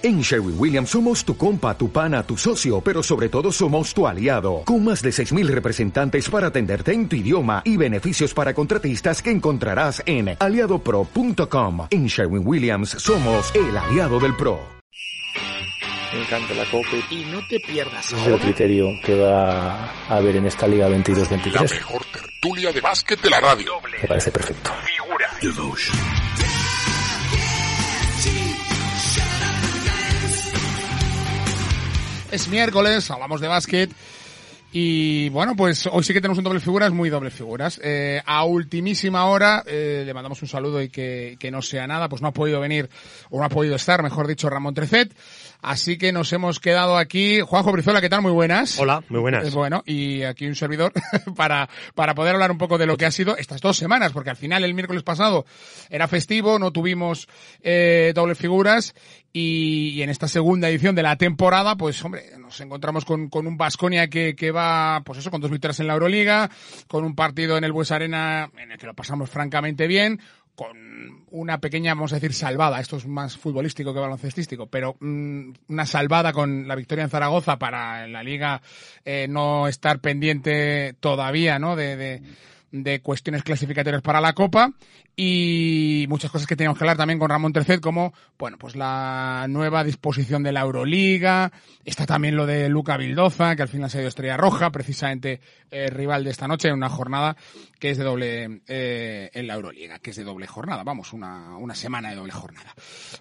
En Sherwin Williams somos tu compa, tu pana, tu socio, pero sobre todo somos tu aliado, con más de 6.000 representantes para atenderte en tu idioma y beneficios para contratistas que encontrarás en aliadopro.com. En Sherwin Williams somos el aliado del PRO. Me encanta la COPE. Y no te pierdas es el criterio que va a haber en esta Liga 22-23. La mejor tertulia de básquet de la radio. Me parece perfecto. Figura. Devotion. Es miércoles, hablamos de básquet. Y bueno, pues hoy sí que tenemos un doble figuras, muy doble figuras. Eh, a ultimísima hora eh, le mandamos un saludo y que, que no sea nada, pues no ha podido venir, o no ha podido estar, mejor dicho, Ramón Trecet. Así que nos hemos quedado aquí. Juanjo Brizuela, ¿qué tal? Muy buenas. Hola, muy buenas. Eh, bueno, y aquí un servidor para, para poder hablar un poco de lo que ha sido estas dos semanas, porque al final el miércoles pasado era festivo, no tuvimos eh, doble figuras y, y en esta segunda edición de la temporada, pues hombre, nos encontramos con, con un Basconia que, que va, pues eso, con dos victorias en la Euroliga, con un partido en el Bues Arena en el que lo pasamos francamente bien, con una pequeña, vamos a decir, salvada, esto es más futbolístico que baloncestístico, pero mm, una salvada con la victoria en Zaragoza para en la liga eh, no estar pendiente todavía, ¿no? De, de, de cuestiones clasificatorias para la Copa y muchas cosas que teníamos que hablar también con Ramón Tercet, como, bueno, pues la nueva disposición de la Euroliga, está también lo de Luca Vildoza, que al final se dio estrella roja, precisamente eh, rival de esta noche en una jornada que es de doble, eh, en la Euroliga, que es de doble jornada, vamos, una, una semana de doble jornada.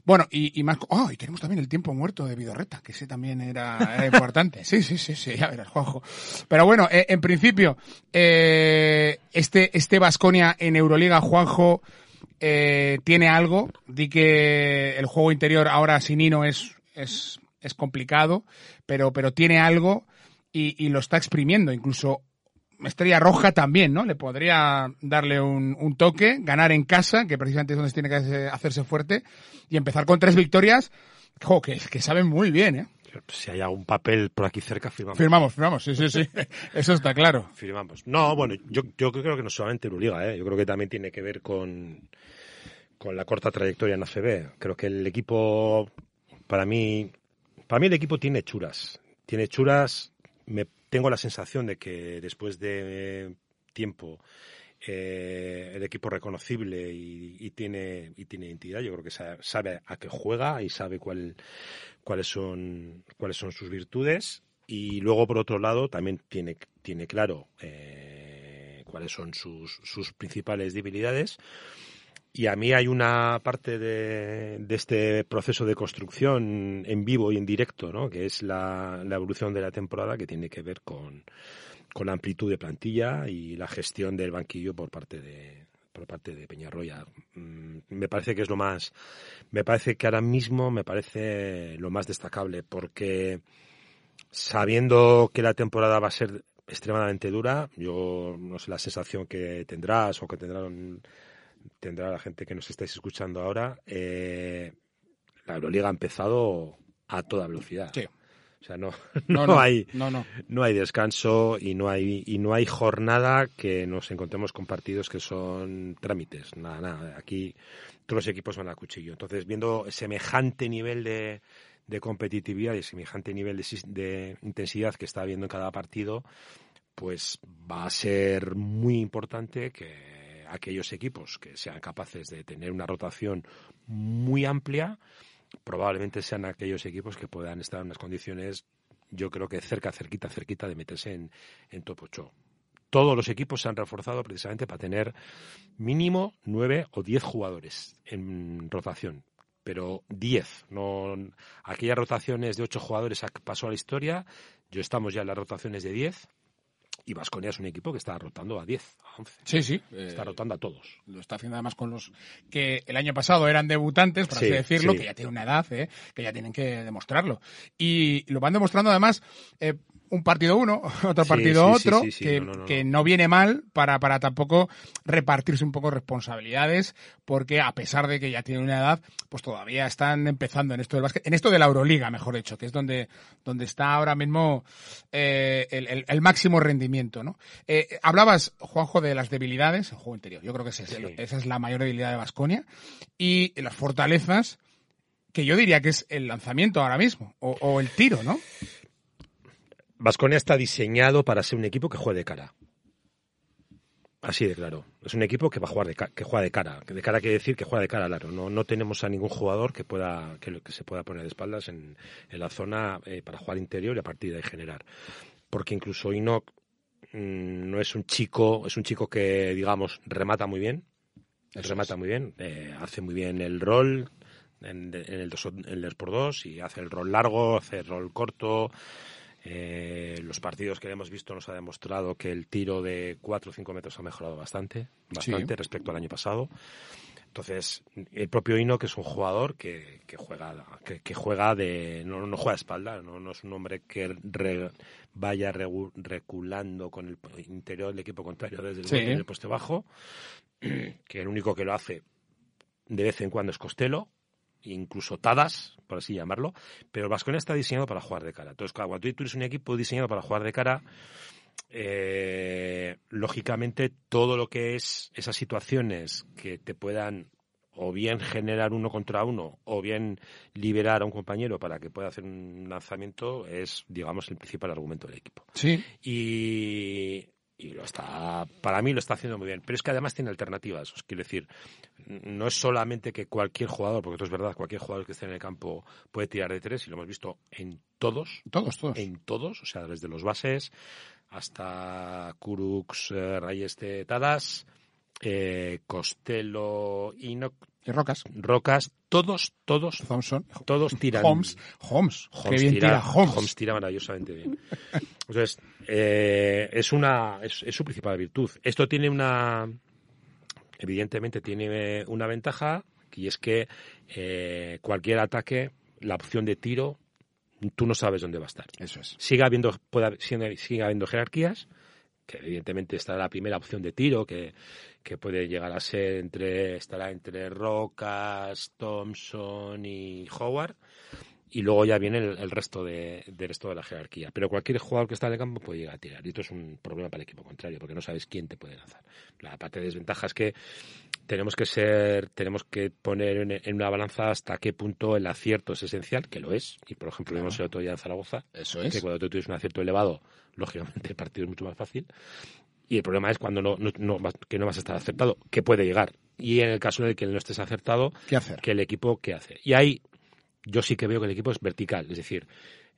Bueno, y, y más, oh, y tenemos también el tiempo muerto de Vidorreta, que ese también era, era importante. Sí, sí, sí, sí, ya verás, Juanjo. Pero bueno, eh, en principio, eh, este, este Basconia en Euroliga, Juanjo, eh, tiene algo. Di que el juego interior ahora sin Nino es, es, es complicado, pero, pero tiene algo y, y lo está exprimiendo. Incluso Estrella Roja también, ¿no? Le podría darle un, un, toque, ganar en casa, que precisamente es donde tiene que hacerse fuerte, y empezar con tres victorias, jo, que, que saben muy bien, ¿eh? Si hay algún papel por aquí cerca, firmamos. Firmamos, firmamos, sí, sí, sí. Eso está claro. Firmamos. No, bueno, yo, yo creo que no solamente Euroliga, ¿eh? Yo creo que también tiene que ver con, con la corta trayectoria en ACB. Creo que el equipo, para mí, para mí el equipo tiene churas. Tiene churas, me tengo la sensación de que después de tiempo eh, el equipo reconocible y, tiene y tiene identidad. Yo creo que sabe, sabe a qué juega y sabe cuál, cuáles son cuáles son sus virtudes. Y luego por otro lado también tiene tiene claro eh, cuáles son sus, sus principales debilidades. Y a mí hay una parte de, este proceso de construcción en vivo y en directo, ¿no? que es la, la evolución de la temporada que tiene que ver con, con la amplitud de plantilla y la gestión del banquillo por parte de por parte de Peñarroya. Mm, me parece que es lo más me parece que ahora mismo me parece lo más destacable porque sabiendo que la temporada va a ser extremadamente dura, yo no sé la sensación que tendrás o que tendrán tendrá la gente que nos estáis escuchando ahora, eh, la Euroliga ha empezado a toda velocidad. Sí. O sea, no, no, no, no hay, no, hay descanso y no hay, y no hay jornada que nos encontremos con partidos que son trámites. Nada, nada. Aquí todos los equipos van a cuchillo. Entonces, viendo semejante nivel de, de competitividad y semejante nivel de, de intensidad que está habiendo en cada partido, pues va a ser muy importante que aquellos equipos que sean capaces de tener una rotación muy amplia, probablemente sean aquellos equipos que puedan estar en unas condiciones, yo creo que cerca, cerquita, cerquita de meterse en, en top 8. Todos los equipos se han reforzado precisamente para tener mínimo nueve o diez jugadores en rotación. Pero diez, no aquellas rotaciones de ocho jugadores pasó a la historia, yo estamos ya en las rotaciones de diez, y Vasconia es un equipo que está rotando a 10, a 11. Sí, sí. Está eh, rotando a todos. Lo está haciendo además con los que el año pasado eran debutantes, por Sí, así decirlo, sí. que ya tienen una edad, eh, que ya tienen que demostrarlo. Y lo van demostrando además eh, un partido uno, otro Sí, partido sí, otro, sí, que, no, no, no. que no viene mal para, para tampoco repartirse un poco responsabilidades, porque a pesar de que ya tienen una edad, pues todavía están empezando en esto del básquet, en esto de la Euroliga, mejor dicho, que es donde, donde está ahora mismo eh, el, el, el máximo rendimiento, ¿no? Eh, hablabas, Juanjo, de las debilidades, el juego interior. Yo creo que ese es el- Sí. esa es la mayor debilidad de Vasconia. Y las fortalezas, que yo diría que es el lanzamiento ahora mismo, o, o el tiro, ¿no? Vasconia está diseñado para ser un equipo que juegue de cara. Así de claro. Es un equipo que va a jugar de que juega de cara. De cara quiere decir que juega de cara al aro. No, no tenemos a ningún jugador que pueda que, que se pueda poner de espaldas en, en la zona eh, para jugar interior y a partir de ahí generar. Porque incluso Inoc mmm, no es un chico, es un chico que digamos remata muy bien. Eso remata es. muy bien, eh, hace muy bien el rol en, en el 2 el 2x2 y hace el rol largo, hace el rol corto. Eh, los partidos que hemos visto nos ha demostrado que el tiro de 4 o 5 metros ha mejorado bastante, bastante sí. respecto al año pasado. Entonces, el propio Hino, que es un jugador que, que juega, que, que, juega de, no, no juega de espalda, no, no es un hombre que re, vaya reculando con el interior del equipo contrario desde el, sí. el poste bajo, que el único que lo hace de vez en cuando es Costello, incluso Tadas, por así llamarlo, pero el Vasconia está diseñado para jugar de cara. Entonces, cuando tú eres un equipo diseñado para jugar de cara, eh, lógicamente todo lo que es esas situaciones que te puedan o bien generar uno contra uno o bien liberar a un compañero para que pueda hacer un lanzamiento es, digamos, el principal argumento del equipo. Sí. Y y lo está, para mí lo está haciendo muy bien. Pero es que además tiene alternativas. Os quiero decir, no es solamente que cualquier jugador, porque esto es verdad, cualquier jugador que esté en el campo puede tirar de tres y lo hemos visto en todos. Todos, todos. En todos, o sea, desde los bases hasta Kurux, eh, Rayeste, Tadas, eh, Costello, y Rocas. Rocas, todos, todos, Thompson, todos tiran. Holmes, Holmes, Holmes qué bien tira, tira Holmes. Holmes tira maravillosamente bien. Entonces, eh, es una, es, es, su principal virtud. Esto tiene una, evidentemente tiene una ventaja y es que eh, cualquier ataque, la opción de tiro, tú no sabes dónde va a estar. Eso es. Sigue habiendo, puede, sigue, sigue habiendo jerarquías, que evidentemente estará la primera opción de tiro, que, que puede llegar a ser entre, estará entre Rocas, Thompson y Howard, y luego ya viene el, el resto de, del resto de la jerarquía. Pero cualquier jugador que está en el campo puede llegar a tirar, y esto es un problema para el equipo contrario, porque no sabes quién te puede lanzar. La parte de desventaja es que tenemos que ser, tenemos que poner en, en, una balanza hasta qué punto el acierto es esencial, que lo es, y por ejemplo, claro. vimos el otro día en Zaragoza, Eso es. que cuando tú tienes un acierto elevado, lógicamente el partido es mucho más fácil. Y el problema es cuando no, no, no, que no vas a estar acertado, que puede llegar. Y en el caso en el que no estés acertado, ¿qué hacer? Que el equipo, ¿qué hace? Y ahí yo sí que veo que el equipo es vertical, es decir,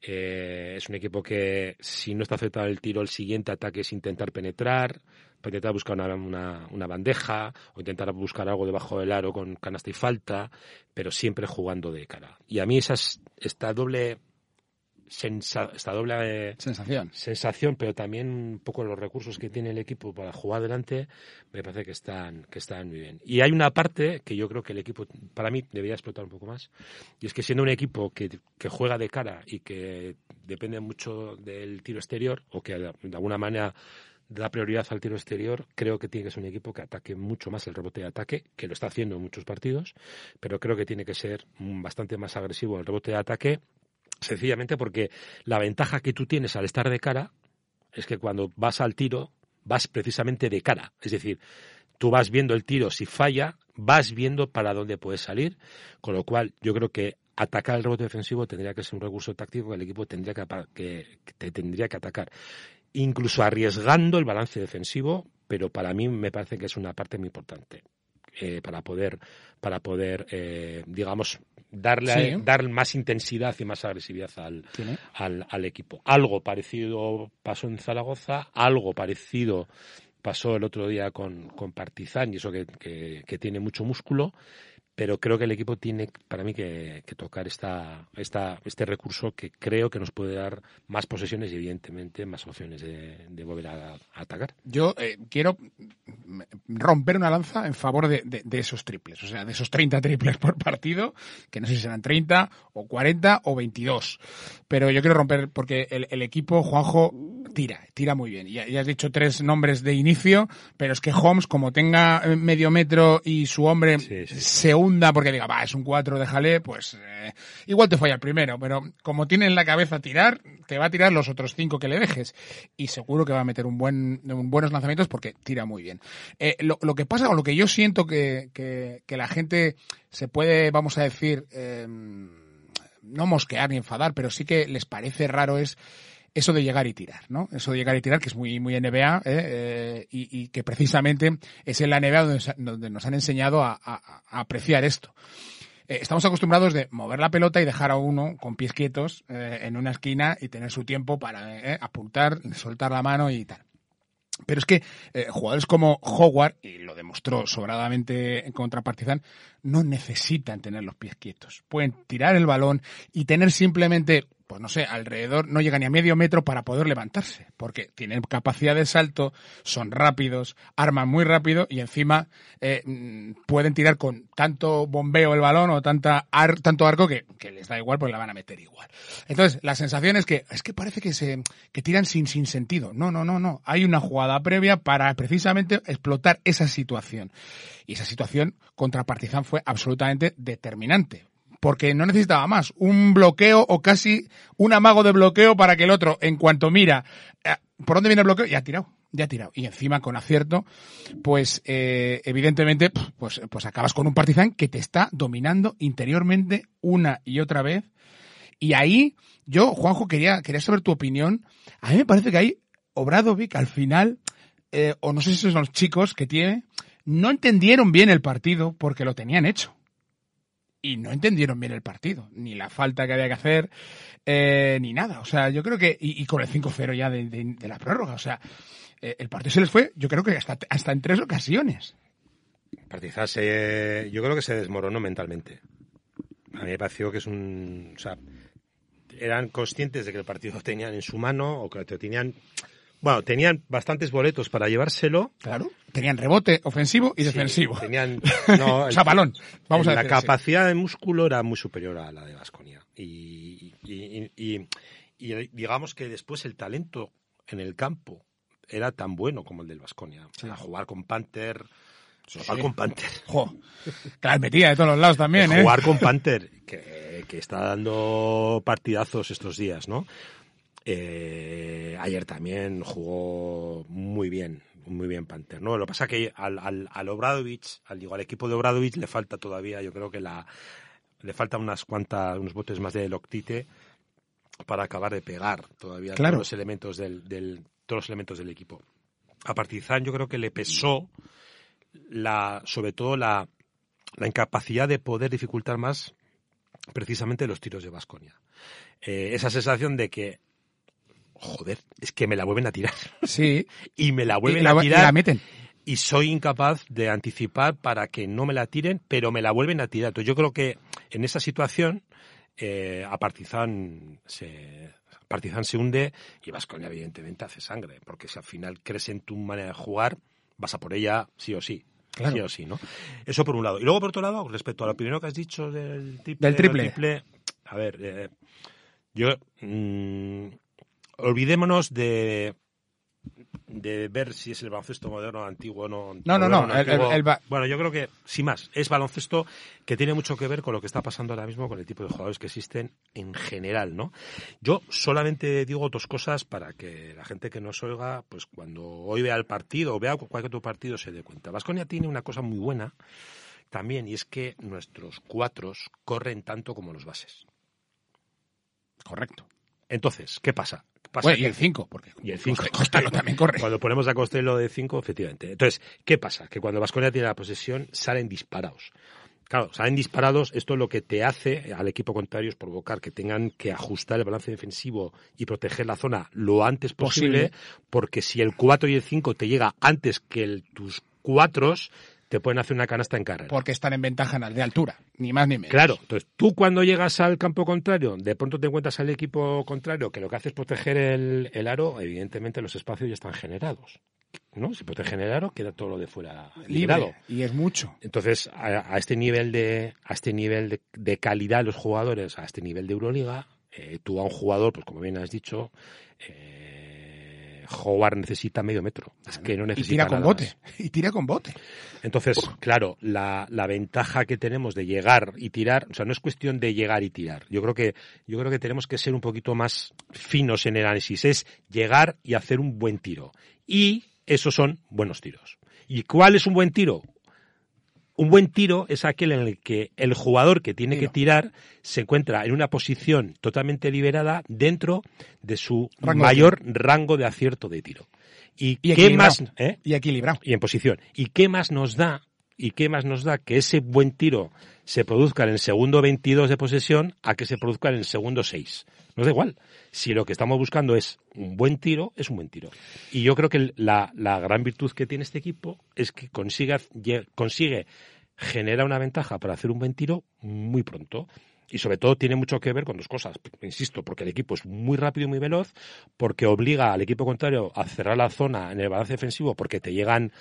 eh, es un equipo que si no está acertado el tiro, el siguiente ataque es intentar penetrar, intentar buscar una, una, bandeja o intentar buscar algo debajo del aro con canasta y falta, pero siempre jugando de cara. Y a mí esa es, esta doble sensa, esta doble sensación. sensación, pero también un poco los recursos que tiene el equipo para jugar adelante, me parece que están, que están muy bien. Y hay una parte que yo creo que el equipo, para mí, debería explotar un poco más, y es que siendo un equipo que, que juega de cara y que depende mucho del tiro exterior, o que de alguna manera da prioridad al tiro exterior, creo que tiene que ser un equipo que ataque mucho más el rebote de ataque, que lo está haciendo en muchos partidos, pero creo que tiene que ser bastante más agresivo el rebote de ataque Sencillamente porque la ventaja que tú tienes al estar de cara es que cuando vas al tiro, vas precisamente de cara. Es decir, tú vas viendo el tiro, si falla, vas viendo para dónde puedes salir, con lo cual yo creo que atacar el rebote defensivo tendría que ser un recurso táctico que el equipo tendría que, que, te tendría que atacar, incluso arriesgando el balance defensivo, pero para mí me parece que es una parte muy importante eh, para poder, para poder eh, digamos, darle sí. dar más intensidad y más agresividad al, al, al, equipo. Algo parecido pasó en Zaragoza, algo parecido pasó el otro día con, con Partizan, y eso que, que, que tiene mucho músculo, pero creo que el equipo tiene para mí que, que, tocar esta, esta, este recurso que creo que nos puede dar más posesiones y evidentemente más opciones de, de volver a, a, atacar. Yo eh, quiero romper una lanza en favor de, de, de, esos triples, o sea, de esos 30 triples por partido, que no sé si serán 30 o 40 o 22, pero yo quiero romper porque el, el equipo, Juanjo, tira, tira muy bien. Ya, ya has dicho tres nombres de inicio, pero es que Holmes, como tenga medio metro y su hombre Sí, sí. se porque diga, va, es un 4, déjale, pues eh, igual te falla el primero, pero como tiene en la cabeza tirar, te va a tirar los otros cinco que le dejes. Y seguro que va a meter un buen, buenos lanzamientos porque tira muy bien. Eh, lo, lo que pasa, o lo que yo siento que, que, que la gente se puede, vamos a decir, eh, no mosquear ni enfadar, pero sí que les parece raro es eso de llegar y tirar, ¿no? Eso de llegar y tirar, que es muy, muy NBA, ¿eh? Eh, y, que precisamente es en la NBA donde, nos- han enseñado a, apreciar esto. Eh, estamos acostumbrados de mover la pelota y dejar a uno con pies quietos en una esquina y tener su tiempo para apuntar, soltar la mano y tal. Pero es que jugadores como Howard, y lo demostró sobradamente en contra Partizan, no necesitan tener los pies quietos. Pueden tirar el balón y tener simplemente, pues no sé, alrededor, no llega ni a medio metro para poder levantarse, porque tienen capacidad de salto, son rápidos, arman muy rápido y encima eh, pueden tirar con tanto bombeo el balón o tanta ar- tanto arco que, que les da igual porque la van a meter igual. Entonces, la sensación es que, es que parece que se, que tiran sin, sin sentido. No, no, no, no. Hay una jugada previa para precisamente explotar esa situación. Y esa situación contra Partizan fue absolutamente determinante. Porque no necesitaba más. Un bloqueo o casi un amago de bloqueo para que el otro, en cuanto mira eh, por dónde viene el bloqueo, ya ha tirado. Ya ha tirado. Y encima, con acierto, pues eh, evidentemente, pues, pues acabas con un Partizan que te está dominando interiormente una y otra vez. Y ahí, yo, Juanjo, quería, quería saber tu opinión. A mí me parece que ahí Obradovic al final, eh, o no sé si son los chicos que tiene, no entendieron bien el partido porque lo tenían hecho. Y no entendieron bien el partido, ni la falta que había que hacer, eh, ni nada. O sea, yo creo que, y, con el 5-0 ya de, de- la prórroga, o sea, eh, el partido se les fue, yo creo que hasta, hasta en tres ocasiones. Partizan se, yo creo que se desmoronó mentalmente. A mí me pareció que es un, o sea, eran conscientes de que el partido tenían en su mano o que lo tenían, bueno, tenían bastantes boletos para llevárselo. Claro. Tenían rebote ofensivo y Sí, defensivo. tenían, no, o sea, balón. Vamos a la así. capacidad de músculo era muy superior a la de Vasconia. Y, y- y- y- y digamos que después el talento en el campo era tan bueno como el del Vasconia. O sea, jugar con Panther, jugar sí. con Panther. Jo, las metía de todos los lados también, ¿eh? jugar con Panther, que, que está dando partidazos estos días, ¿no? Eh, ayer también jugó muy bien, muy bien Panther, ¿no? Lo que pasa que al, al, al Obradovic, al, digo, al equipo de Obradovic le falta todavía, yo creo que la le falta unas cuantas, unos botes más de Loctite para acabar de pegar todavía Claro. todos los elementos del, del- todos los elementos del equipo. A Partizan yo creo que le pesó la, sobre todo la, la incapacidad de poder dificultar más precisamente los tiros de Vasconia. esa sensación de que, joder, es que me la vuelven a tirar. Sí. y me la Y vuelven la, a y tirar la meten. y soy incapaz de anticipar para que no me la tiren, pero me la vuelven a tirar. Entonces yo creo que en esa situación eh, a Partizan se Partizan se hunde y Vasconia evidentemente hace sangre, porque si al final crees en tu manera de jugar, vas a por ella sí o sí. Claro. Sí o sí, ¿no? Eso por un lado. Y luego por otro lado, respecto a lo primero que has dicho del triple, Del triple. a ver, eh, yo mm, olvidémonos de de ver si es el baloncesto moderno, antiguo o no. No, no, no, el- el- el Bueno, yo creo que, sin más, es baloncesto que tiene mucho que ver con lo que está pasando ahora mismo con el tipo de jugadores que existen en general, ¿no? Yo solamente digo dos cosas para que la gente que nos oiga, pues cuando hoy vea el partido o vea cualquier otro partido se dé cuenta. Vasconia tiene una cosa muy buena también y es que nuestros cuatros corren tanto como los bases. Correcto. Entonces, ¿qué pasa? Pasa Bueno, y el 5, porque y el 5. Costello también corre. Cuando ponemos a Costello de 5, efectivamente. Entonces, ¿qué pasa? Que cuando Vasconia tiene la posesión, salen disparados. Claro, salen disparados, esto lo que te hace al equipo contrario es provocar que tengan que ajustar el balance defensivo y proteger la zona lo antes posible, Posible. porque si el 4 y el 5 te llega antes que el, tus 4, te pueden hacer una canasta en carrera. Porque están en ventaja de altura, ni más ni menos. Claro, entonces tú cuando llegas al campo contrario, de pronto te encuentras al equipo contrario que lo que hace es proteger el, el aro, evidentemente los espacios ya están generados. ¿no? Si protegen el aro, queda todo lo de fuera liberado. Libre. Y es mucho. Entonces, a, a este nivel de a este nivel de, de calidad los jugadores, a este nivel de Euroliga, eh, tú a un jugador, pues como bien has dicho, eh, Howard necesita medio metro. Es que no Y necesita tira con nada bote. más. Y tira con bote. Entonces, claro, la, la ventaja que tenemos de llegar y tirar, o sea, no es cuestión de llegar y tirar. Yo creo que, yo creo que tenemos que ser un poquito más finos en el análisis. Es llegar y hacer un buen tiro. Y esos son buenos tiros. ¿Y cuál es un buen tiro? Un buen tiro es aquel en el que el jugador que tiene Tiro. que tirar se encuentra en una posición totalmente liberada dentro de su Rango de mayor rango de acierto de tiro. ¿Y, Y qué más? ¿eh? Y equilibrado. y en posición. ¿Y qué más nos da? ¿Y qué más nos da que ese buen tiro se produzca en el segundo 22 de posesión a que se produzca en el segundo 6? Nos da igual. Si lo que estamos buscando es un buen tiro, es un buen tiro. Y yo creo que la, la gran virtud que tiene este equipo es que consigue, consigue generar una ventaja para hacer un buen tiro muy pronto. Y sobre todo tiene mucho que ver con dos cosas. Insisto, porque el equipo es muy rápido y muy veloz, porque obliga al equipo contrario a cerrar la zona en el balance defensivo, porque te llegan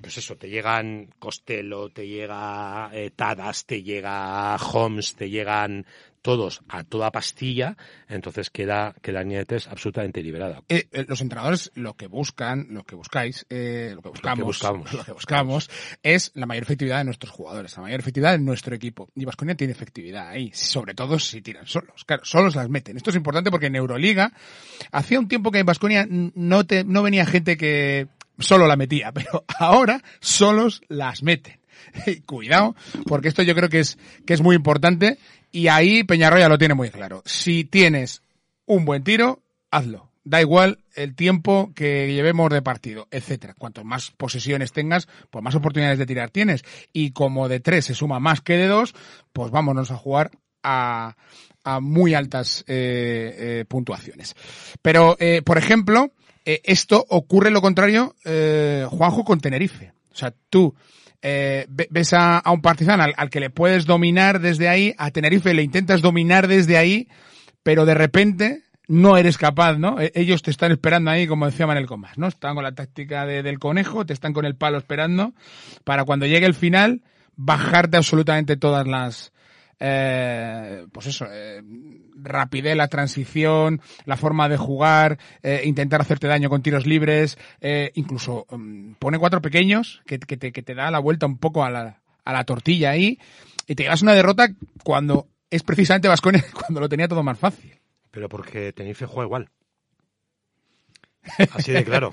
pues eso, te llegan Costello, te llega eh, Tadas, te llega Holmes, te llegan todos a toda pastilla, entonces queda, queda tres absolutamente liberada. Eh, eh, los entrenadores lo que buscan, lo que buscáis, eh, lo que buscamos, buscamos. lo que buscamos es la mayor efectividad de nuestros jugadores, la mayor efectividad de nuestro equipo. Y Vasconia tiene efectividad ahí, sobre todo si tiran solos. Claro, solos las meten. Esto es importante porque en Euroliga hacía un tiempo que en Vasconia no te, no venía gente que solo la metía, pero ahora solos las meten. Cuidado, porque esto yo creo que es, que es muy importante y ahí Peñarroya lo tiene muy claro. Si tienes un buen tiro, hazlo. Da igual el tiempo que llevemos de partido, etcétera. Cuanto más posesiones tengas, pues más oportunidades de tirar tienes. Y como de tres se suma más que de dos, pues vámonos a jugar a, a muy altas eh, eh, puntuaciones. Pero, eh, por ejemplo, eh, esto ocurre lo contrario, eh, Juanjo, con Tenerife. O sea, tú eh, ve- ves a, un partizan al, al que le puedes dominar desde ahí, a Tenerife le intentas dominar desde ahí, pero de repente no eres capaz, ¿no? E- Ellos te están esperando ahí, como decía Manel Comas, ¿no? Están con la táctica de- del conejo, te están con el palo esperando para cuando llegue el final bajarte absolutamente todas las, eh, pues eso, eh, rapidez, la transición, la forma de jugar, eh, intentar hacerte daño con tiros libres, eh, incluso mm, pone cuatro pequeños que, que te, que te da la vuelta un poco a la, a la tortilla ahí y te llevas una derrota cuando es precisamente Vasconia cuando lo tenía todo más fácil. Pero porque Tenerife juega igual. Así de claro.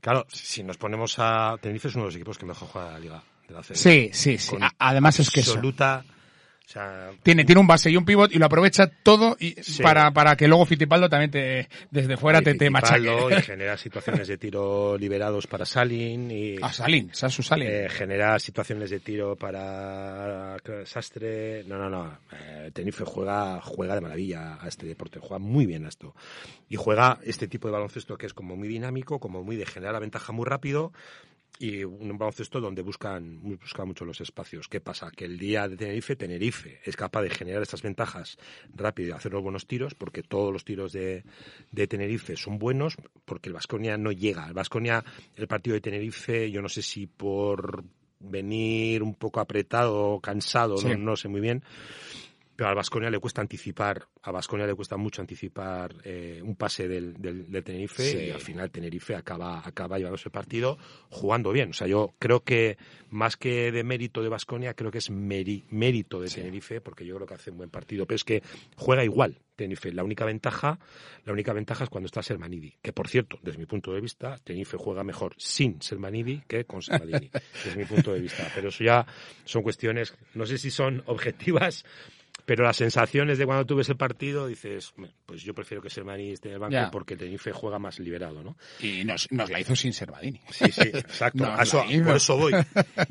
Claro, si nos ponemos a... Tenerife es uno de los equipos que mejor juega la liga de la CB. Sí, sí, sí. Con Además es que. Absoluta... O sea, Tiene, tiene un base y un pivot y lo aprovecha todo y Sí. para, para que luego Fittipaldo también te, desde fuera te, te Fittipaldo, machaque. y genera situaciones de tiro liberados para Salin y A Salin, esa es su Salin. eh, genera situaciones de tiro para Sastre. No, no, no. Eh, Tenerife juega, juega de maravilla a este deporte, juega muy bien a esto. Y juega este tipo de baloncesto que es como muy dinámico, como muy de generar la ventaja muy rápido y un baloncesto donde buscan, buscan mucho los espacios. ¿Qué pasa? Que el día de Tenerife, Tenerife es capaz de generar estas ventajas rápido y hacer los buenos tiros, porque todos los tiros de, de Tenerife son buenos, porque el Vasconia no llega. El Vasconia, el partido de Tenerife, yo no sé si por venir un poco apretado, cansado, Sí. no, no sé muy bien, pero al Vasconia le cuesta anticipar, a Vasconia le cuesta mucho anticipar eh, un pase del, del, del Tenerife Sí. y al final Tenerife acaba, acaba llevándose el partido jugando bien. O sea, yo creo que más que de mérito de Vasconia, creo que es meri- mérito de Tenerife, porque yo creo que hace un buen partido, pero es que juega igual Tenerife. La única ventaja, la única ventaja es cuando está Sermanidi, que por cierto, desde mi punto de vista, Tenerife juega mejor sin Sermanidi que con Sermanidi, desde mi punto de vista. Pero eso ya son cuestiones, no sé si son objetivas, pero las sensaciones de cuando tú ves el partido dices, "Bueno, pues yo prefiero que Sermani esté en el banco Ya. porque Tenerife juega más liberado, ¿no? Y nos, nos la hizo sin Servadini. Sí, sí, exacto. A eso- por eso voy.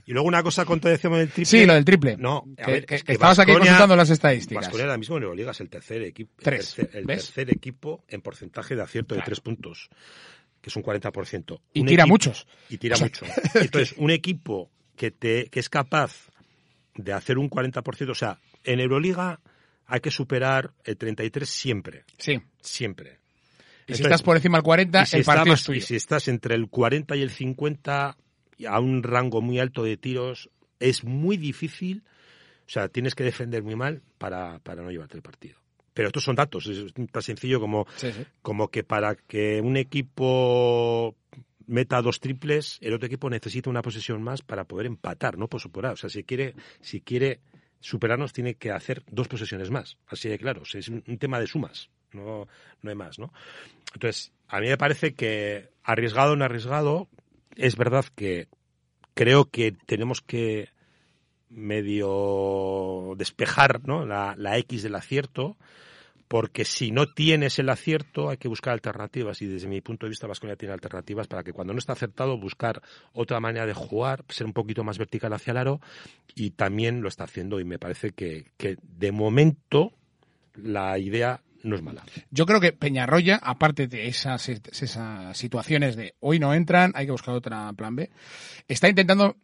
Y luego una cosa todo decíamos del triple. Sí, lo del triple. No, a Que- ver, que- es que estabas aquí consultando las estadísticas. Baskonia ahora mismo en Euroliga es el tercer equipo, el Tres, tercer, el tercer equipo en porcentaje de acierto Claro. de tres puntos, que es un 40%. Y Un tira equipo- muchos. Y tira O sea, mucho. Entonces, un equipo que te que es capaz de hacer un 40%, o sea, en Euroliga hay que superar el 33 siempre, Sí. siempre. Y si estás por encima del 40, y si el partido estabas- es tuyo. y si estás entre el 40 y el 50, y a un rango muy alto de tiros, es muy difícil. O sea, tienes que defender muy mal para, para no llevarte el partido. Pero estos son datos, es tan sencillo como, Sí, sí. como que para que un equipo meta dos triples, el otro equipo necesita una posesión más para poder empatar, no por superar. O sea, si quiere, si quiere superarnos, tiene que hacer dos posesiones más. Así de claro. Es un, un tema de sumas, no, no hay más, ¿no? Entonces, a mí me parece que arriesgado o no arriesgado, es verdad que creo que tenemos que medio despejar ¿no? la, la X del acierto, porque si no tienes el acierto hay que buscar alternativas y desde mi punto de vista Vasconia tiene alternativas para que cuando no está acertado buscar otra manera de jugar, ser un poquito más vertical hacia el aro y también lo está haciendo y me parece que, que de momento la idea no es mala. Yo creo que Peñarroya, aparte de esas, situaciones de hoy no entran, hay que buscar otra plan B, está intentando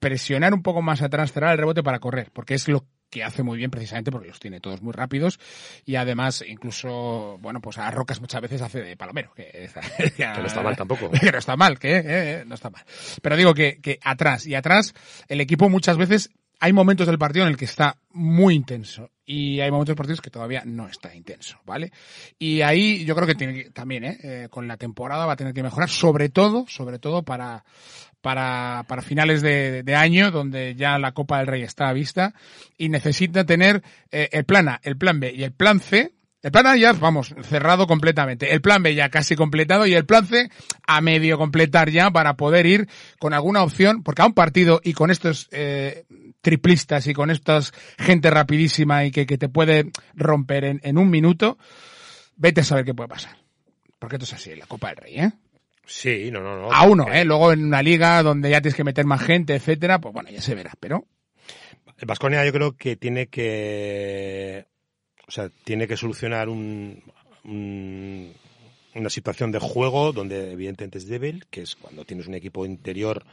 presionar un poco más atrás, cerrar el rebote para correr, porque es lo que hace muy bien precisamente porque los tiene todos muy rápidos y además incluso, bueno, pues a Rocas muchas veces hace de palomero. Que, que no está mal tampoco. Que no está mal, que eh, no está mal. Pero digo que, que atrás y atrás el equipo muchas veces hay momentos del partido en el que está muy intenso y hay momentos del partido que todavía no está intenso, ¿vale? Y ahí yo creo que tiene que, también, ¿eh? ¿eh? con la temporada va a tener que mejorar, sobre todo, sobre todo para, para, para finales de, año, donde ya la Copa del Rey está a vista y necesita tener eh, el plan A, el plan B y el plan C. El plan A ya, vamos, cerrado completamente. El plan B ya casi completado y el plan C a medio completar ya para poder ir con alguna opción, porque a un partido y con estos eh, triplistas y con estas gente rapidísima y que, que te puede romper en, en, un minuto, vete a saber qué puede pasar. Porque esto es así, la Copa del Rey, ¿eh? Sí, no, no, no. A uno, ¿eh? Luego en una liga donde ya tienes que meter más gente, etcétera, pues bueno, ya se verá, pero... Vasconia yo creo que tiene que... O sea, tiene que solucionar un, un, una situación de juego donde evidentemente es débil, que es cuando tienes un equipo interior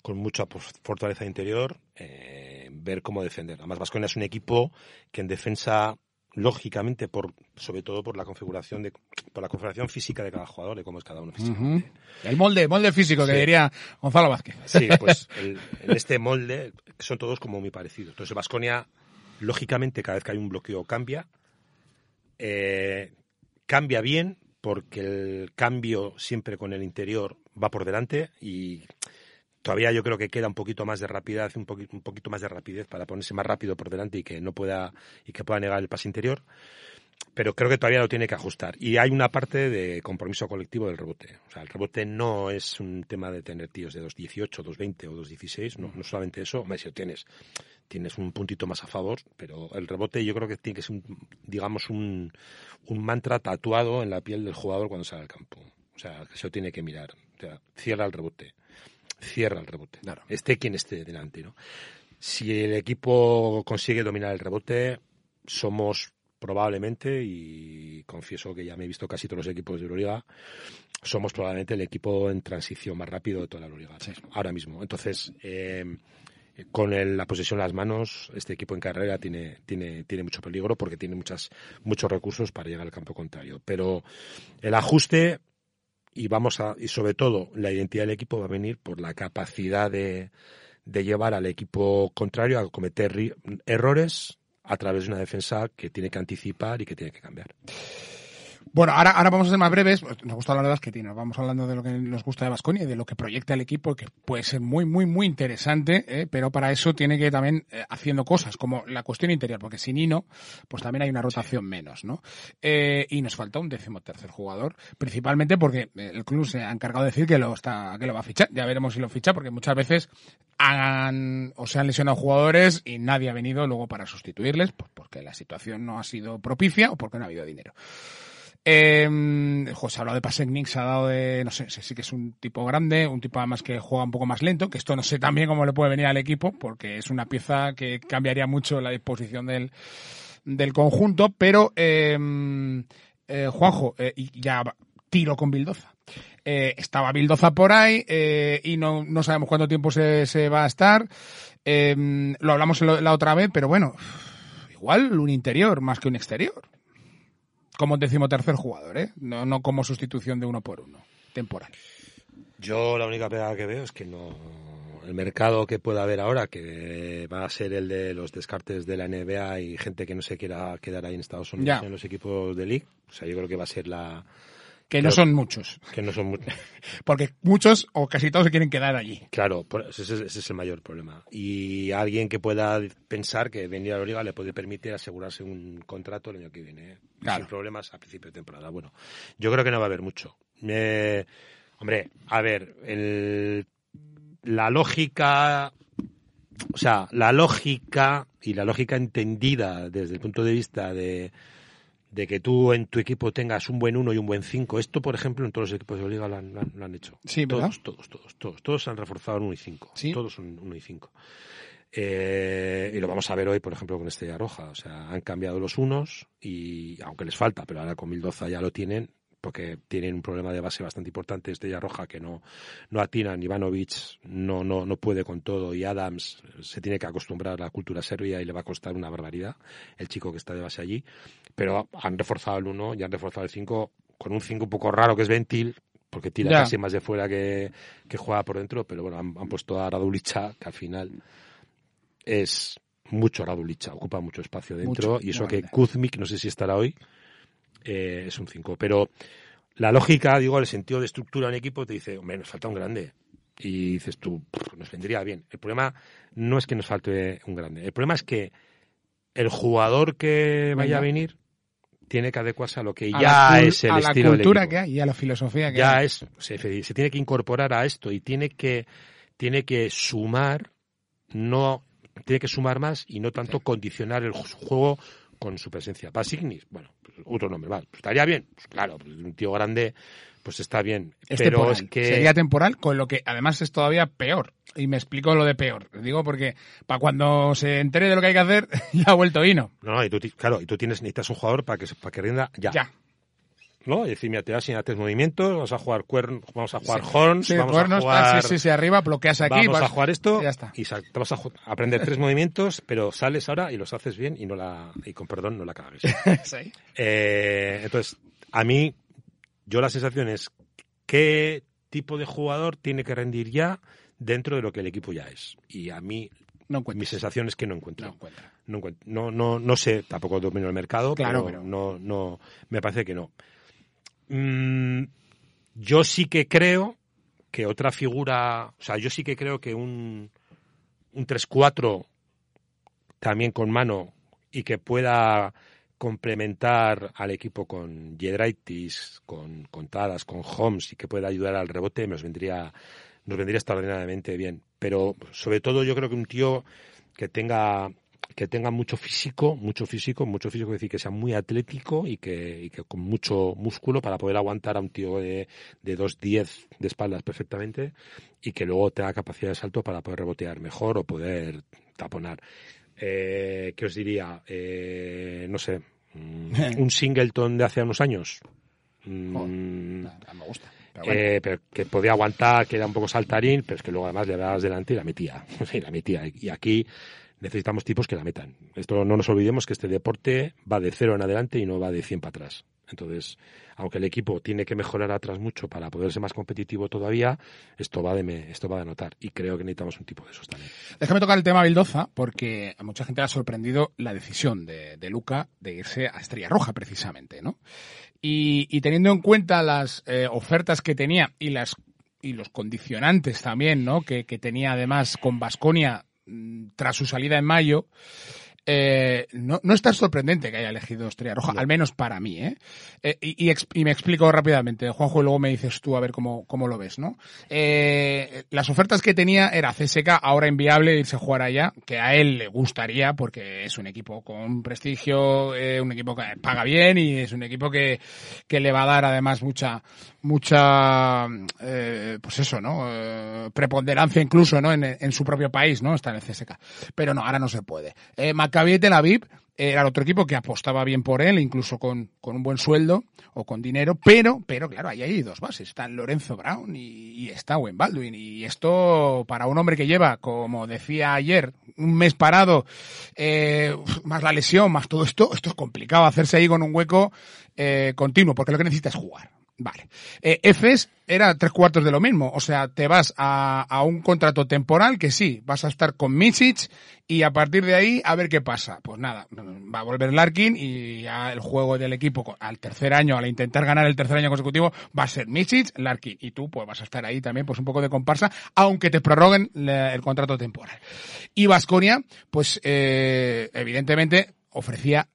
con mucha fortaleza interior, eh, ver cómo defender. Además, Vasconia es un equipo que en defensa lógicamente por sobre todo por la configuración de por la configuración física de cada jugador de cómo es cada uno físicamente. Uh -huh. el molde molde físico que diría Gonzalo Vázquez sí pues el, en este molde son todos como muy parecidos entonces Vasconia lógicamente cada vez que hay un bloqueo cambia eh, cambia bien porque el cambio siempre con el interior va por delante y todavía yo creo que queda un poquito más de rapidez, un poquito, un poquito más de rapidez para ponerse más rápido por delante y que no pueda y que pueda negar el pase interior. Pero creo que todavía lo tiene que ajustar. Y hay una parte de compromiso colectivo del rebote. O sea, el rebote no es un tema de tener tíos de 2.18, 2.20 o 2.16. No, no solamente eso. Hombre, si lo tienes, tienes un puntito más a favor. Pero el rebote yo creo que tiene que ser, un, digamos, un, un mantra tatuado en la piel del jugador cuando sale al campo. O sea, lo tiene que mirar. O sea, cierra el rebote cierra el rebote. Claro. Esté quien esté delante, ¿no? Si el equipo consigue dominar el rebote, somos probablemente, y confieso que ya me he visto casi todos los equipos de Euroliga, somos probablemente el equipo en transición más rápido de toda la Euroliga. Sí. Ahora mismo. Entonces, eh, con el, la posesión en las manos, este equipo en carrera tiene, tiene, tiene mucho peligro porque tiene muchas, muchos recursos para llegar al campo contrario. Pero el ajuste y vamos a y sobre todo la identidad del equipo va a venir por la capacidad de, de llevar al equipo contrario a cometer errores a través de una defensa que tiene que anticipar y que tiene que cambiar. Bueno, ahora, ahora vamos a ser más breves. Nos gusta hablar de basquetino. Nos vamos hablando de lo que nos gusta de Basconia y de lo que proyecta el equipo, que puede ser muy, muy, muy interesante, ¿eh? pero para eso tiene que también eh, haciendo cosas, como la cuestión interior, porque sin Nino, pues también hay una rotación menos, ¿no? Eh, y nos falta un décimo tercer jugador, principalmente porque el club se ha encargado de decir que lo está, que lo va a fichar. Ya veremos si lo ficha, porque muchas veces han, o se han lesionado jugadores y nadie ha venido luego para sustituirles, pues porque la situación no ha sido propicia o porque no ha habido dinero. Eh, José ha hablado de Pasecnik, se ha dado de, no sé, sí que es un tipo grande, un tipo además que juega un poco más lento, que esto no sé también cómo le puede venir al equipo, porque es una pieza que cambiaría mucho la disposición del, del conjunto, pero eh, eh, Juanjo, y ya tiro con Bildoza. estaba Bildoza por ahí y no, no sabemos cuánto tiempo se, se va a estar. lo hablamos la otra vez, pero bueno, igual un interior más que un exterior como decimotercer jugador, ¿eh? No, no como sustitución de uno por uno, temporal. Yo la única pegada que veo es que no el mercado que pueda haber ahora, que va a ser el de los descartes de la NBA y gente que no se quiera quedar ahí en Estados Unidos Ya. en los equipos de League, o sea, yo creo que va a ser la... Que no son muchos. que no son... mu- Porque muchos o casi todos se quieren quedar allí. Claro, por- ese, es- ese es el mayor problema. Y alguien que pueda pensar que venir a la liga le puede permitir asegurarse un contrato el año que viene, ¿eh? Claro. sin problemas a principio de temporada. Bueno, yo creo que no va a haber mucho. Eh, hombre, a ver, el- la lógica, o sea, la lógica y la lógica entendida desde el punto de vista de, de que tú en tu equipo tengas un buen 1 y un buen 5. Esto, por ejemplo, en todos los equipos de la liga lo han, lo han- hecho. Sí, ¿verdad? todos, todos, todos, todos. Todos se han reforzado en 1 y 5. Sí. Todos son 1 y 5. Eh, y lo vamos a ver hoy, por ejemplo, con Estrella Roja. O sea, han cambiado los unos y aunque les falta, pero ahora con 1012 ya lo tienen, porque tienen un problema de base bastante importante. Estrella Roja que no, no atinan, Ivanovic no, no, no puede con todo y Adams se tiene que acostumbrar a la cultura serbia y le va a costar una barbaridad el chico que está de base allí. Pero han reforzado el 1 y han reforzado el 5 con un 5 un poco raro que es Ventil, porque tira Ya. casi más de fuera que, que juega por dentro, pero bueno, han, han puesto a Radulicha, que al final es mucho Radulicha, ocupa mucho espacio dentro, Mucho, y eso que. Kuzmik, no sé si estará hoy, eh, es un 5. Pero la lógica, digo, el sentido de estructura en equipo te dice, hombre, nos falta un grande. Y dices tú, "Pff, nos vendría bien. El problema no es que nos falte un grande. El problema es que el jugador que vaya a venir tiene que adecuarse a lo que A ya la es el a la estilo cultura que hay y a la filosofía que ya hay. es se, se tiene que incorporar a esto y tiene que tiene que sumar no tiene que sumar más y no tanto condicionar el ju- juego con su presencia Pasignis bueno otro nombre va pues estaría bien pues claro pues un tío grande pues está bien Es pero temporal. es que Sería temporal, con lo que además es todavía peor. Y me explico lo de peor. Digo porque para cuando se entere de lo que hay que hacer, ya ha vuelto Hino. no, no, y tú claro y tú tienes necesitas un jugador para que para que rinda ya, Ya. No decir mira te das a tres movimientos vamos a jugar cuern, vamos a jugar Sí. horns Sí, vamos cuernos, a jugar tal, sí, sí, arriba, bloqueas aquí. Vamos vas- a jugar esto Ya está. y te vas a aprender tres movimientos, pero sales ahora y los haces bien y no la y con perdón no la cagues. Sí. Eh, entonces, a mí yo la sensación es qué tipo de jugador tiene que rendir ya dentro de lo que el equipo ya es. Y a mí No mi sensación es que no encuentro. No encuentra. No, encuent- no, no, no sé, tampoco domino el mercado, Claro, pero, pero- no, no, me parece que no. Mm, yo sí que creo que otra figura, o sea, yo sí que creo que un, un 3-4 también con mano y que pueda complementar al equipo con Jedraitis, con, con Tadas, con Holmes y que pueda ayudar al rebote, nos vendría, nos vendría extraordinariamente bien. Pero sobre todo yo creo que un tío que tenga que tenga mucho físico, mucho físico, mucho físico, es decir, que sea muy atlético y que, y que con mucho músculo para poder aguantar a un tío de, de 2'10 de espaldas perfectamente y que luego tenga capacidad de salto para poder rebotear mejor o poder taponar. Eh, ¿Qué os diría? Eh, no sé, mm, un Singleton de hace unos años. Mm, Joder, Me gusta. Pero bueno. eh, pero que podía aguantar, que era un poco saltarín, pero es que luego además le dabas delante y la metía. La metía. Y aquí necesitamos tipos que la metan. Esto no nos olvidemos que este deporte va de cero en adelante y no va de 100 para atrás. Entonces, aunque el equipo tiene que mejorar atrás mucho para poder ser más competitivo todavía, esto va de esto va de notar. Y creo que necesitamos un tipo de esos también. Déjame tocar el tema Bildoza, porque a mucha gente le ha sorprendido la decisión de, de Luca de irse a Estrella Roja, precisamente, ¿no? Y, y teniendo en cuenta las eh, ofertas que tenía y las y los condicionantes también, ¿no? Que, que tenía además con Vasconia tras su salida en mayo. Eh, no, no es tan sorprendente que haya elegido Estrella Roja, No. al menos para mí, ¿eh? Eh, y, y ex- y me explico rápidamente, Juanjo, y luego me dices tú a ver cómo, cómo lo ves, ¿no? Eh, las ofertas que tenía era CSK, ahora inviable irse a jugar allá, que a él le gustaría porque es un equipo con prestigio, un equipo que paga bien y es un equipo que, que le va a dar además mucha, mucha, pues eso, ¿no? Preponderancia incluso, ¿no? En, en su propio país, ¿no? Está en el CSK. Pero no, ahora no se puede. Eh, Maccabi Tel Aviv era el otro equipo que apostaba bien por él, incluso con, con un buen sueldo o con dinero, pero, pero claro, ahí hay dos bases. Está Lorenzo Brown y, y está Wayne Baldwin. Y esto, para un hombre que lleva, como decía ayer, un mes parado, eh, más la lesión, más todo esto, esto es complicado hacerse ahí con un hueco eh, continuo, porque lo que necesita es jugar. Vale. Eh, era tres cuartos de lo mismo. O sea, te vas a, a, un contrato temporal que sí, vas a estar con Micic y a partir de ahí a ver qué pasa. Pues nada, va a volver Larkin y ya el juego del equipo al tercer año, al intentar ganar el tercer año consecutivo, va a ser Micic, Larkin. Y tú pues vas a estar ahí también pues un poco de comparsa, aunque te prorroguen el contrato temporal. Y Vasconia, pues eh, evidentemente ofrecía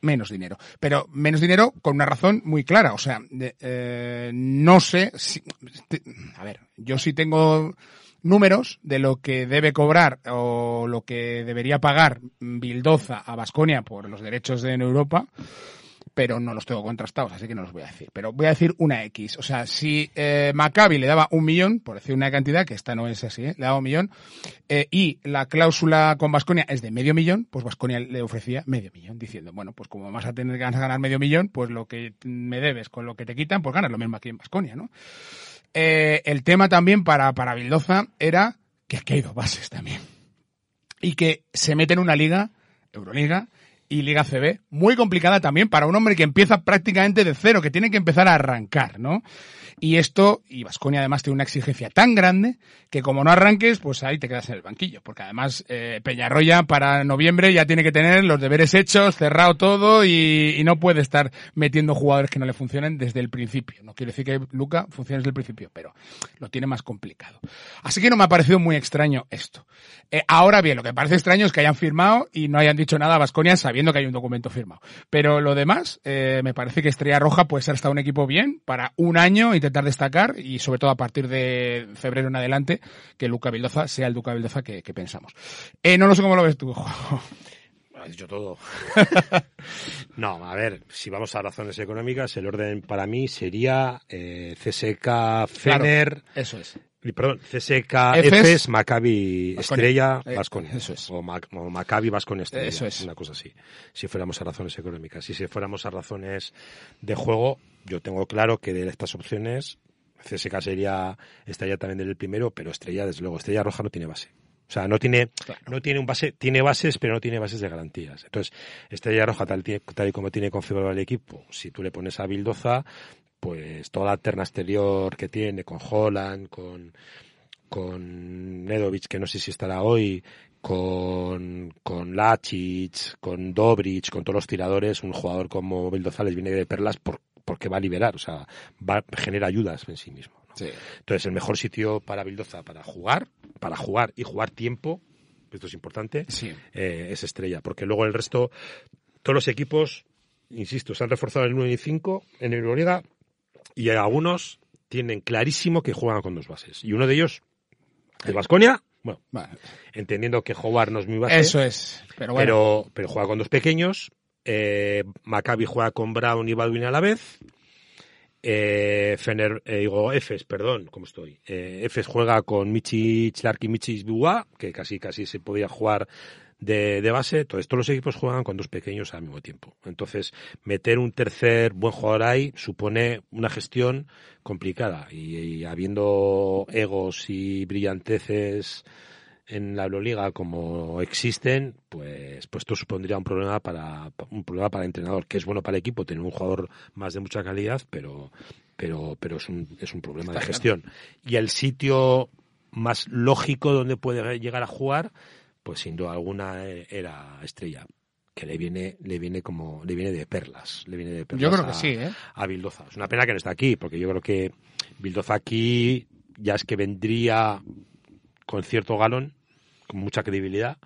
menos dinero. Pero menos dinero con una razón muy clara. O sea, de, eh, no sé si, a ver, yo sí tengo números de lo que debe cobrar o lo que debería pagar Bildoza a Vasconia por los derechos de en Europa pero no los tengo contrastados, así que no los voy a decir. Pero voy a decir una X. O sea, si eh, Maccabi le daba un millón, por decir una cantidad, que esta no es así, ¿eh? le daba un millón, eh, y la cláusula con Vasconia es de medio millón, pues Vasconia le ofrecía medio millón, diciendo, bueno, pues como vas a tener que ganar medio millón, pues lo que me debes con lo que te quitan, pues ganas lo mismo aquí en Vasconia, ¿no? Eh, el tema también para, para Bildoza era que aquí hay dos bases también. Y que se mete en una liga, Euroliga, y Liga CB. Muy complicada también para un hombre que empieza prácticamente de cero, que tiene que empezar a arrancar, ¿no? Y esto, y Vasconia además tiene una exigencia tan grande que como no arranques, pues ahí te quedas en el banquillo. Porque además eh, Peñarroya para noviembre ya tiene que tener los deberes hechos, cerrado todo y, no puede estar metiendo jugadores que no le funcionen desde el principio. No quiere decir que Luca funcione desde el principio, pero lo tiene más complicado. Así que no me ha parecido muy extraño esto. Eh, ahora bien, lo que parece extraño es que hayan firmado y no hayan dicho nada a Vasconia sabiendo que hay un documento firmado. Pero lo demás, eh, me parece que Estrella Roja puede ser hasta un equipo bien para un año intentar destacar y sobre todo a partir de febrero en adelante que Luca Vildoza sea el Luca Vildoza que, que pensamos. Eh, no lo sé cómo lo ves tú, has dicho todo. no, a ver, si vamos a razones económicas, el orden para mí sería eh, CSK, Fener. Claro, eso es. Perdón, CSK, Efes, Maccabi, Estrella, Vasconia. Eh, eso es. O, Mac, o Maccabi, Vasconia, Estrella. Eso es. Una cosa así. Si fuéramos a razones económicas. Y si fuéramos a razones de juego, yo tengo claro que de estas opciones, CSK sería, estaría también en el primero, pero Estrella, desde luego, Estrella Roja no tiene base. O sea, no tiene, claro. no tiene un base, tiene bases, pero no tiene bases de garantías. Entonces, Estrella Roja, tal, tal y como tiene configurado el equipo, si tú le pones a Bildoza, pues toda la terna exterior que tiene con Holland, con, con Nedovic, que no sé si estará hoy, con, con Lacic, con Dobrich, con todos los tiradores, un jugador como Bildoza les viene de perlas por, porque va a liberar, o sea, va, genera ayudas en sí mismo. ¿no? Sí. Entonces, el mejor sitio para Bildoza para jugar, para jugar y jugar tiempo, esto es importante, sí. eh, es estrella, porque luego el resto, todos los equipos, insisto, se han reforzado en el 1 y 5 en Euroliga y algunos tienen clarísimo que juegan con dos bases. Y uno de ellos, el Vasconia, bueno, vale. entendiendo que Howard no es mi base. Eso es, pero bueno. Pero, pero juega con dos pequeños. Eh, Maccabi juega con Brown y Baldwin a la vez. Eh, Fener, eh, digo, Efes, perdón, ¿cómo estoy? Eh, Efes juega con Michi Larky Michi Bua, que casi casi se podía jugar de, de, base. Entonces, todos los equipos juegan con dos pequeños al mismo tiempo. Entonces, meter un tercer buen jugador ahí supone una gestión complicada. Y, y habiendo egos y brillanteces en la Euroliga como existen, pues, pues esto supondría un problema para un problema para el entrenador, que es bueno para el equipo tener un jugador más de mucha calidad, pero pero pero es un es un problema Está de gestión. Claro. Y el sitio más lógico donde puede llegar a jugar, pues sin duda alguna era Estrella que le viene le viene como le viene de perlas le viene de perlas yo creo que a, sí ¿eh? a Bildoza es una pena que no está aquí porque yo creo que Bildoza aquí ya es que vendría con cierto galón con mucha credibilidad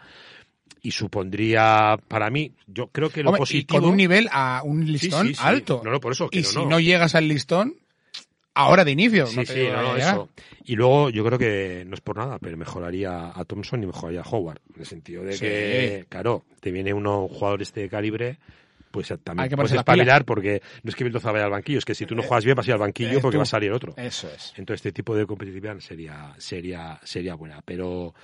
y supondría para mí yo creo que lo Hombre, positivo y con un nivel a un listón sí, sí, sí. alto no, no, por eso y no, si no. llegas al listón ahora de inicio sí, no sí, no, eso. y luego yo creo que no es por nada pero mejoraría a Thompson y mejoraría a Howard en el sentido de que claro te viene uno un jugador este de calibre pues también puedes espabilar porque no es que Bildoza vaya al banquillo, es que si tú no juegas bien vas a ir al banquillo eh, porque tú. va a salir otro. Eso es. Entonces este tipo de competitividad sería sería sería buena, pero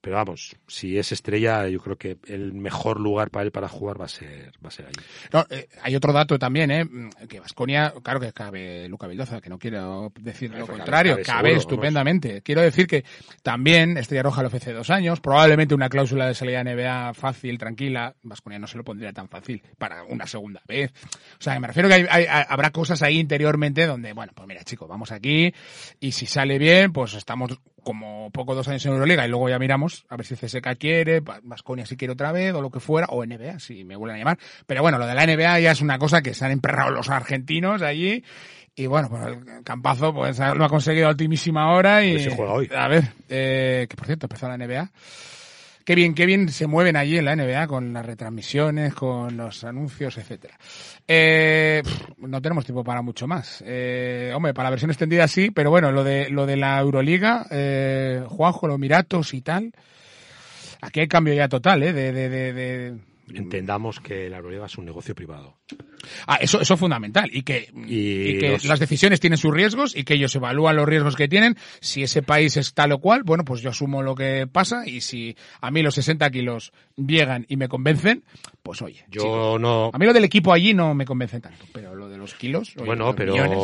pero vamos, si es estrella, yo creo que el mejor lugar para él para jugar va a ser, va a ser allí. No, eh, hay otro dato también, ¿eh? Que Vasconia, claro que cabe Luca Vildoza, que no quiero decir lo contrario, cabe cabe, seguro, estupendamente. Quiero decir que también Estrella Roja le ofrece dos años, probablemente una cláusula de salida NBA fácil, tranquila. Vasconia no se lo pondría tan fácil para una segunda vez. O sea, me refiero que hay- habrá cosas ahí interiormente donde, bueno, pues mira, chicos, vamos aquí y si sale bien, pues estamos como poco dos años en Euroliga y luego ya miramos a ver si CSK quiere, Vasconia si quiere otra vez o lo que fuera, o NBA si me vuelven a llamar. Pero bueno, lo de la NBA ya es una cosa que se han emperrado los argentinos allí. Y bueno, pues el campazo pues lo ha conseguido a ultimísima hora y... A ver si juega hoy. A ver, eh, que por cierto, empezó la NBA. Qué bien, qué bien se mueven allí en la NBA con las retransmisiones, con los anuncios, etcétera. Eh, no tenemos tiempo para mucho más. Eh, hombre, para la versión extendida sí, pero bueno, lo de lo de la Euroliga, eh, Juanjo, los Miratos y tal. Aquí hay cambio ya total, ¿eh? De- Entendamos que la Euroliga es un negocio privado. Ah, eso, eso es fundamental. Y que, Y y que los- las decisiones tienen sus riesgos y que ellos evalúan los riesgos que tienen. Si ese país es tal o cual, bueno, pues yo asumo lo que pasa y si a mí los 60 kilos llegan y me convencen, pues oye. Yo no. A mí lo del equipo allí no me convence tanto, pero lo de los kilos. oye, Bueno, pero, millones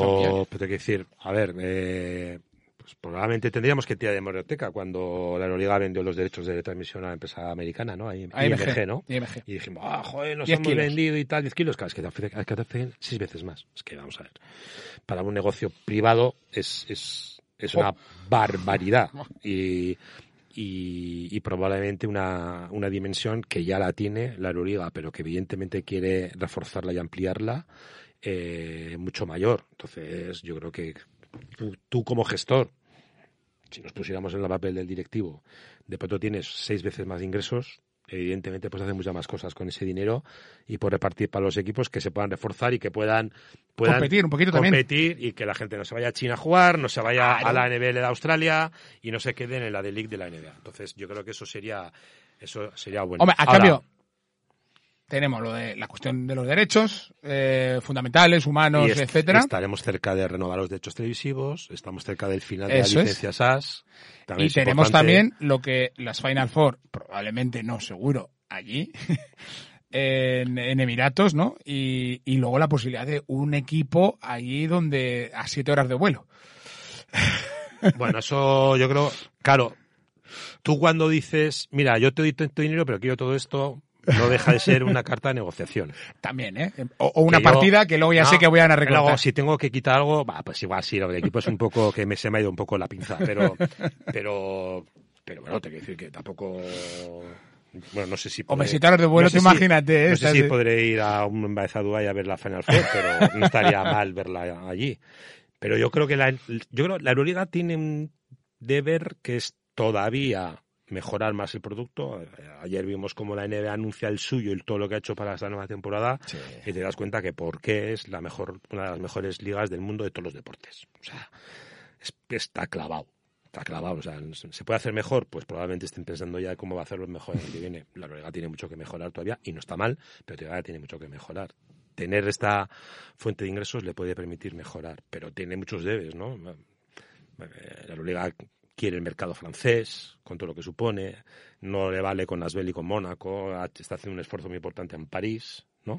pero hay que decir, a ver, eh, pues probablemente tendríamos que tirar de hemeroteca cuando la Euroliga vendió los derechos de transmisión a la empresa americana, ¿no? AMG, IMG, ¿no? IMG. Y dijimos, ah, joder, nos 10 hemos kilos. vendido y tal, 10 kilos. Claro, es que te ofrecen, es que te ofrecen seis veces más. Es que, vamos a ver, para un negocio privado es, es, es una barbaridad. Y, y, y probablemente una, una dimensión que ya la tiene la Euroliga, pero que evidentemente quiere reforzarla y ampliarla eh, mucho mayor. Entonces, yo creo que tú, tú como gestor, si nos pusiéramos en el papel del directivo, de pronto tienes seis veces más ingresos, evidentemente puedes hacer muchas más cosas con ese dinero y por repartir para los equipos que se puedan reforzar y que puedan, puedan Competir un poquito también. competir y que la gente no se vaya a China a jugar, no se vaya Claro. a la NBL de Australia y no se queden en la de League de la NBA. Entonces, yo creo que eso sería eso sería bueno. Hombre, a Ahora, cambio, tenemos lo de la cuestión de los derechos eh, fundamentales, humanos, etcétera. Estaremos cerca de renovar los derechos televisivos, estamos cerca del final de Eso la es. licencia SAS. También Y es tenemos importante- también lo que las Final Four, probablemente no, seguro, allí, en, en Emiratos, ¿no? Y, y luego la posibilidad de un equipo allí donde a siete horas de vuelo. Bueno, eso yo creo, claro, tú cuando dices, mira, yo te doy tanto dinero, pero quiero todo esto, no deja de ser una carta de negociación. También, ¿eh? O, o una Que yo- partida que luego ya No, sé que voy a Luego, recortar. si tengo que quitar algo, va, pues igual sí, del equipo es un poco que me, se me ha ido un poco la pinza, pero, pero, pero bueno, te quiero decir que tampoco, bueno, no sé si Hombre, podré- siete horas de vuelo, no sé si- imagínate, ¿eh? No sé si podré ir a un vez a Dubái a ver la Final Four, pero no estaría mal verla allí. Pero yo creo que la, yo creo la Euroliga tiene un deber que es todavía mejorar más el producto. Eh, Ayer vimos cómo la NBA anuncia el suyo y todo lo que ha hecho para esta nueva temporada y te das cuenta que por qué es la mejor, una de las mejores ligas del mundo de todos los deportes. O sea, es- está clavado. Está clavado. O sea, ¿se puede hacer mejor? Pues probablemente estén pensando ya cómo va a hacerlo mejor el año que viene. La Euroliga tiene mucho que mejorar todavía y no está mal, pero todavía tiene mucho que mejorar. Tener esta fuente de ingresos le puede permitir mejorar, pero tiene muchos debes, ¿no? Eh, La Euroliga quiere el mercado francés, con todo lo que supone, no le vale con Asbel y con Mónaco, está haciendo un esfuerzo muy importante en París, ¿no?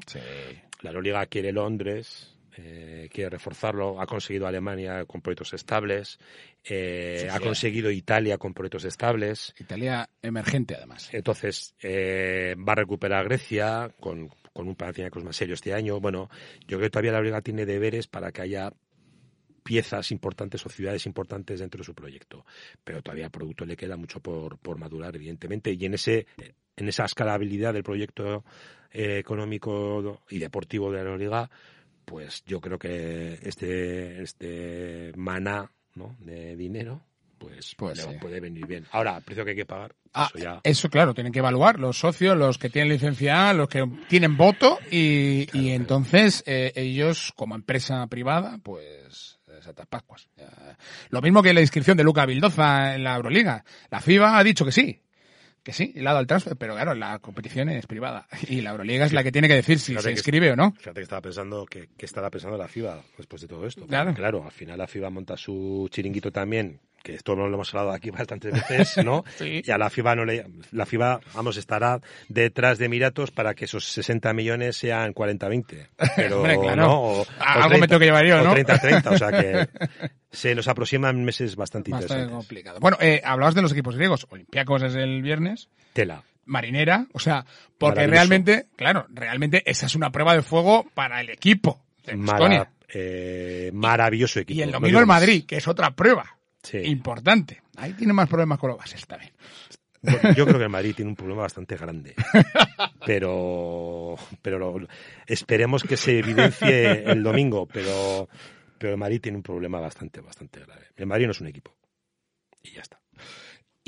La Euroliga quiere Londres, eh, quiere reforzarlo, ha conseguido Alemania con proyectos estables, eh, Sí, ha sí. conseguido Italia con proyectos estables, Italia emergente, además. entonces eh, va a recuperar Grecia con, con un Panathinaikos más serio este año. Bueno, yo creo que todavía la Euroliga tiene deberes para que haya piezas importantes o ciudades importantes dentro de su proyecto. Pero todavía al producto le queda mucho por, por madurar, evidentemente. Y en ese en esa escalabilidad del proyecto eh, económico y deportivo de la Euroliga, pues yo creo que este, este maná ¿no? de dinero pues, Pues le sí. puede venir bien. Ahora, el precio que hay que pagar, Ah, eso ya... eso claro, tienen que evaluar los socios, los que tienen licencia A, los que tienen voto y, y entonces eh, ellos como empresa privada, pues Santas Pascuas. Lo mismo que la inscripción de Luca Vildoza en la Euroliga. La FIBA ha dicho que sí, que sí, dado el transfer, pero claro, la competición es privada y la Euroliga es la que tiene que decir si Fíjate se que- inscribe o no. Fíjate que estaba pensando que, que estará pensando la FIBA después de todo esto. Claro. Claro, al final la FIBA monta su chiringuito también que esto no lo hemos hablado aquí bastantes veces, ¿no? Sí. Y a la FIBA no le, la FIBA, vamos, estará detrás de Emiratos para que esos 60 millones sean 40-20. Pero, Hombre, claro. ¿no? O, Algo me tengo que llevar yo, ¿no? O 30-30, o sea que se nos aproximan meses bastante, Bastante interesantes. complicado. Bueno, eh, hablabas de los equipos griegos. Olympiacos es el viernes. Tela. Marinera, o sea, porque realmente, claro, realmente esa es una prueba de fuego para el equipo de Mara- Baskonia. eh, maravilloso equipo. Y el domingo el. Madrid, que es otra prueba Sí. importante. Ahí tiene más problemas con los bases también. Yo creo que el Madrid tiene un problema bastante grande. Pero, pero lo- esperemos que se evidencie el domingo. Pero, pero el Madrid tiene un problema bastante, bastante grave. El Madrid no es un equipo. Y ya está.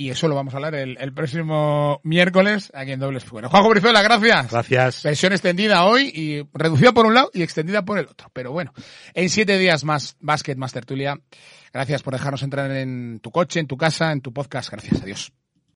Y eso lo vamos a hablar el, el próximo miércoles aquí en Dobles Figueras. Juanjo Brizuela, gracias. Gracias. Versión extendida hoy y reducida por un lado y extendida por el otro. Pero bueno, en siete días más Basket, más tertulia. Gracias por dejarnos entrar en tu coche, en tu casa, en tu podcast. Gracias. Adiós.